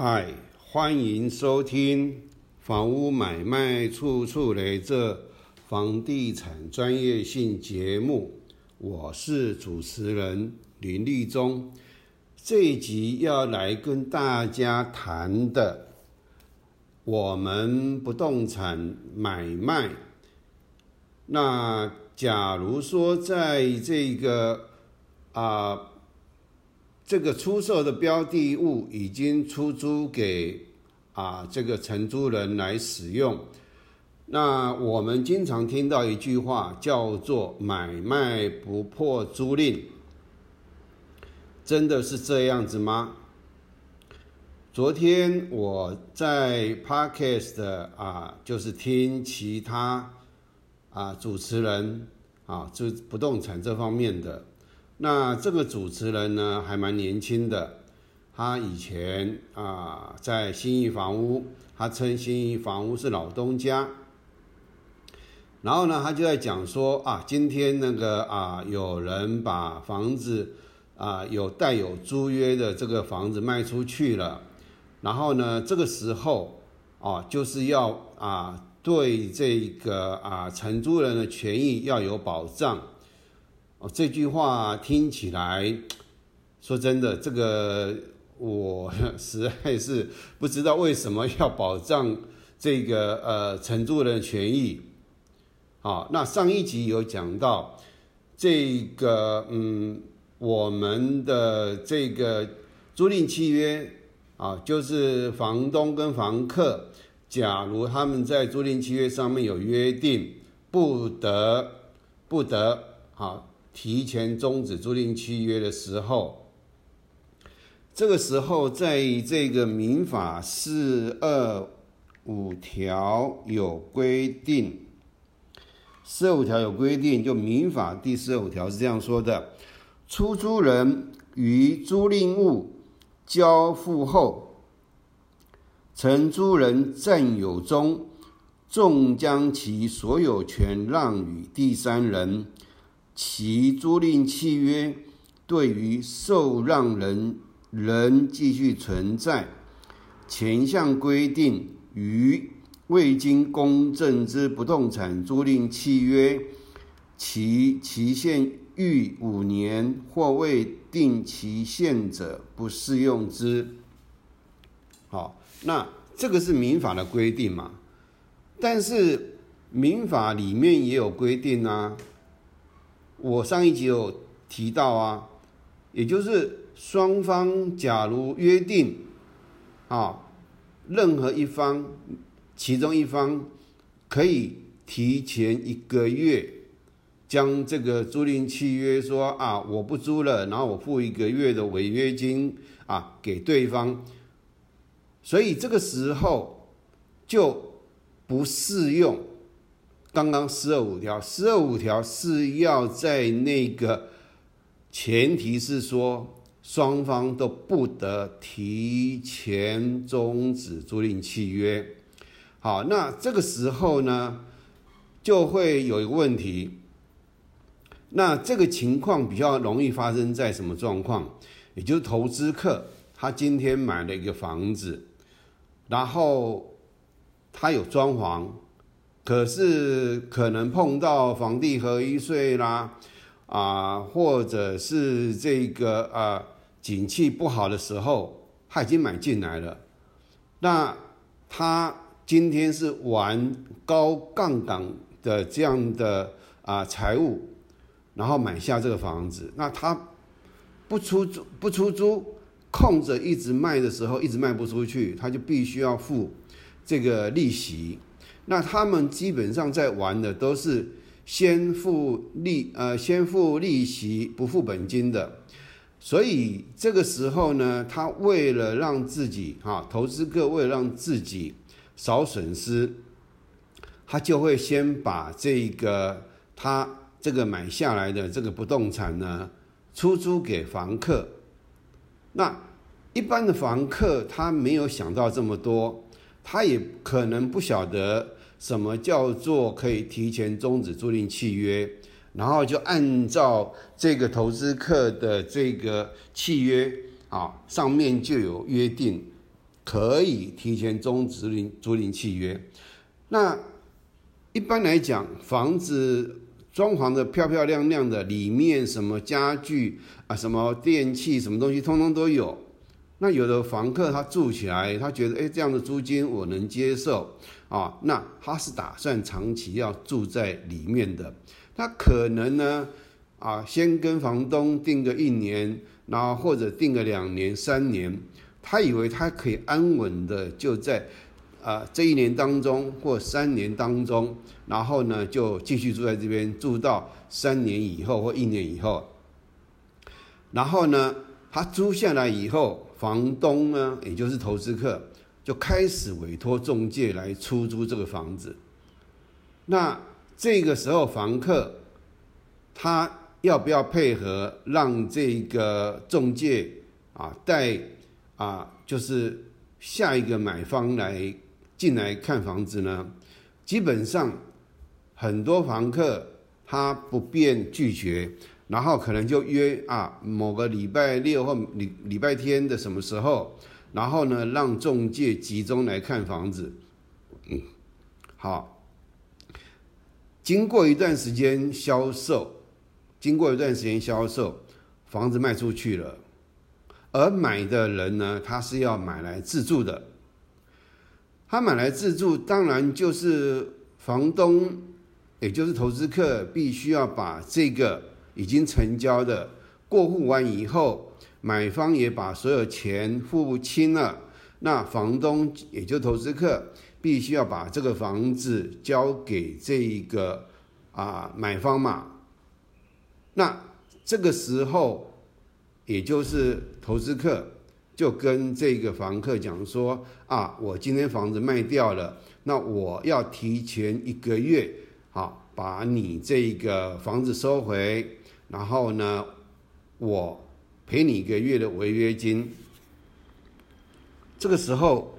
嗨，欢迎收听房屋买卖处处雷这房地产专业性节目，我是主持人林立忠。这一集要来跟大家谈的，我们不动产买卖。那假如说在这个啊。这个出售的标的物已经出租给啊这个承租人来使用，那我们经常听到一句话叫做“买卖不破租赁”，真的是这样子吗？昨天我在 Podcast 啊，就是听其他啊主持人啊，就不动产这方面的。那这个主持人呢，还蛮年轻的。他以前啊，在新义房屋，他称新义房屋是老东家。然后呢，他就在讲说啊，今天那个啊，有人把房子啊，有带有租约的这个房子卖出去了。然后呢，这个时候啊，就是要啊，对这个啊承租人的权益要有保障。哦，这句话听起来，说真的，这个我 实在是不知道为什么要保障这个呃承租人的权益。好，那上一集有讲到这个，嗯，我们的这个租赁契约啊，就是房东跟房客，假如他们在租赁契约上面有约定，不得不得好。提前终止租赁契约的时候，这个时候在这个民法四二五条有规定，四二五条有规定，就民法第四二五条是这样说的：出租人于租赁物交付后，承租人占有中，纵将其所有权让与第三人。其租赁契约对于受让人仍继续存在，前项规定于未经公证之不动产租赁契约，其期限逾五年或未定期限者，不适用之。好，那这个是民法的规定嘛？但是民法里面也有规定啊。我上一集有提到啊，也就是双方假如约定啊，任何一方，其中一方可以提前一个月将这个租赁契约说啊，我不租了，然后我付一个月的违约金啊给对方，所以这个时候就不适用。刚刚四二五条，四二五条是要在那个前提是说双方都不得提前终止租赁契约。好，那这个时候呢，就会有一个问题。那这个情况比较容易发生在什么状况？也就是投资客他今天买了一个房子，然后他有装潢。可是可能碰到房地合一税啦，啊，或者是这个啊景气不好的时候，他已经买进来了。那他今天是玩高杠杆的这样的啊财务，然后买下这个房子。那他不出租不出租，空着一直卖的时候，一直卖不出去，他就必须要付这个利息。那他们基本上在玩的都是先付利呃先付利息不付本金的，所以这个时候呢，他为了让自己哈投资客为了让自己少损失，他就会先把这个他这个买下来的这个不动产呢出租给房客。那一般的房客他没有想到这么多，他也可能不晓得。什么叫做可以提前终止租赁契约？然后就按照这个投资客的这个契约啊，上面就有约定，可以提前终止租租赁契约。那一般来讲，房子装潢的漂漂亮亮的，里面什么家具啊、什么电器、什么东西，通通都有。那有的房客他住起来，他觉得哎，这样的租金我能接受啊，那他是打算长期要住在里面的。他可能呢，啊，先跟房东定个一年，然后或者定个两年、三年，他以为他可以安稳的就在。啊，这一年当中或三年当中，然后呢就继续住在这边，住到三年以后或一年以后，然后呢他租下来以后，房东呢也就是投资客就开始委托中介来出租这个房子。那这个时候房客他要不要配合，让这个中介啊带啊就是下一个买方来？进来看房子呢，基本上很多房客他不便拒绝，然后可能就约啊某个礼拜六或礼礼拜天的什么时候，然后呢让中介集中来看房子。嗯，好，经过一段时间销售，经过一段时间销售，房子卖出去了，而买的人呢，他是要买来自住的。他买来自住，当然就是房东，也就是投资客，必须要把这个已经成交的过户完以后，买方也把所有钱付清了，那房东也就投资客，必须要把这个房子交给这一个啊买方嘛。那这个时候，也就是投资客。就跟这个房客讲说啊，我今天房子卖掉了，那我要提前一个月，好把你这个房子收回，然后呢，我赔你一个月的违约金。这个时候，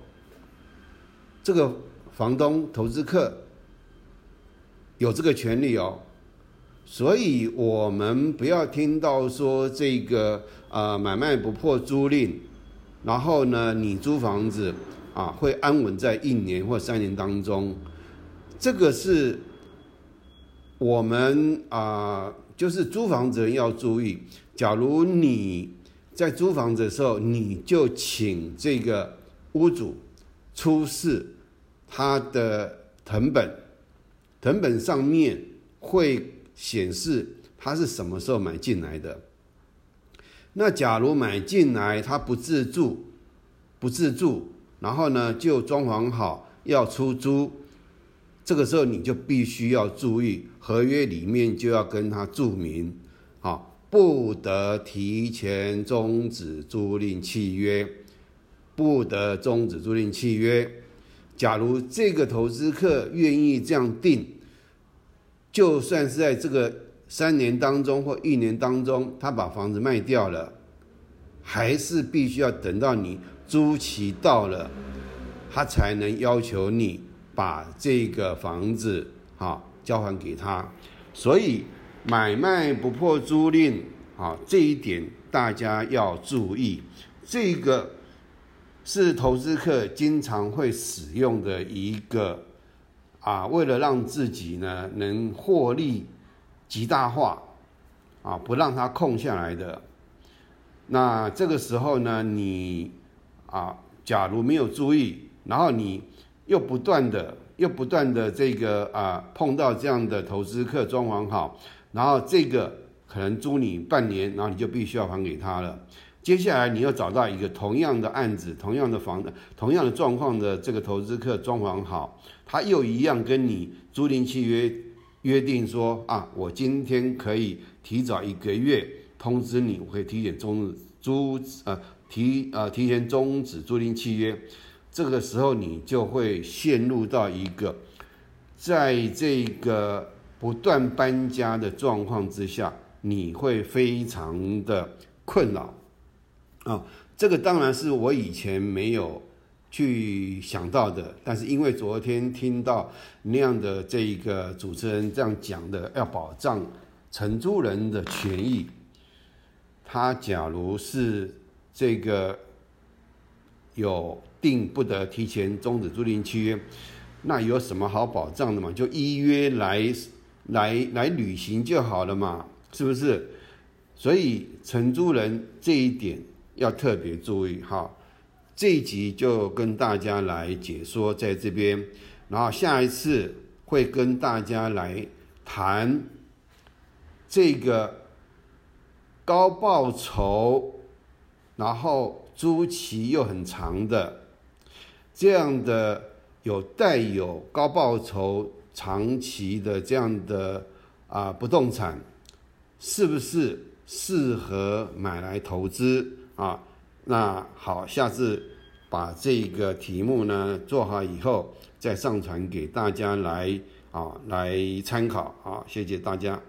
这个房东投资客有这个权利哦，所以我们不要听到说这个啊买卖不破租赁。然后呢，你租房子啊，会安稳在一年或三年当中，这个是我们啊，就是租房子人要注意。假如你在租房子的时候，你就请这个屋主出示他的藤本，藤本上面会显示他是什么时候买进来的。那假如买进来他不自住，不自住，然后呢就装潢好要出租，这个时候你就必须要注意合约里面就要跟他注明，不得提前终止租赁契约，不得终止租赁契约。假如这个投资客愿意这样定，就算是在这个。三年当中或一年当中，他把房子卖掉了，还是必须要等到你租期到了，他才能要求你把这个房子哈交还给他。所以买卖不破租赁啊，这一点大家要注意。这个是投资客经常会使用的一个啊，为了让自己呢能获利。极大化，啊，不让它空下来的。那这个时候呢，你啊，假如没有注意，然后你又不断的、又不断的这个啊，碰到这样的投资客装潢好，然后这个可能租你半年，然后你就必须要还给他了。接下来你又找到一个同样的案子、同样的房子、同样的状况的这个投资客装潢好，他又一样跟你租赁契约。约定说啊，我今天可以提早一个月通知你，我可以提前终止租呃提呃提前终止租赁契约。这个时候你就会陷入到一个在这个不断搬家的状况之下，你会非常的困扰啊。这个当然是我以前没有。去想到的，但是因为昨天听到那样的这一个主持人这样讲的，要保障承租人的权益，他假如是这个有定不得提前终止租赁契约，那有什么好保障的嘛？就依约来来来履行就好了嘛，是不是？所以承租人这一点要特别注意哈。这一集就跟大家来解说在这边，然后下一次会跟大家来谈这个高报酬，然后租期又很长的这样的有带有高报酬长期的这样的啊不动产，是不是？适合买来投资啊，那好，下次把这个题目呢做好以后，再上传给大家来啊来参考啊，谢谢大家。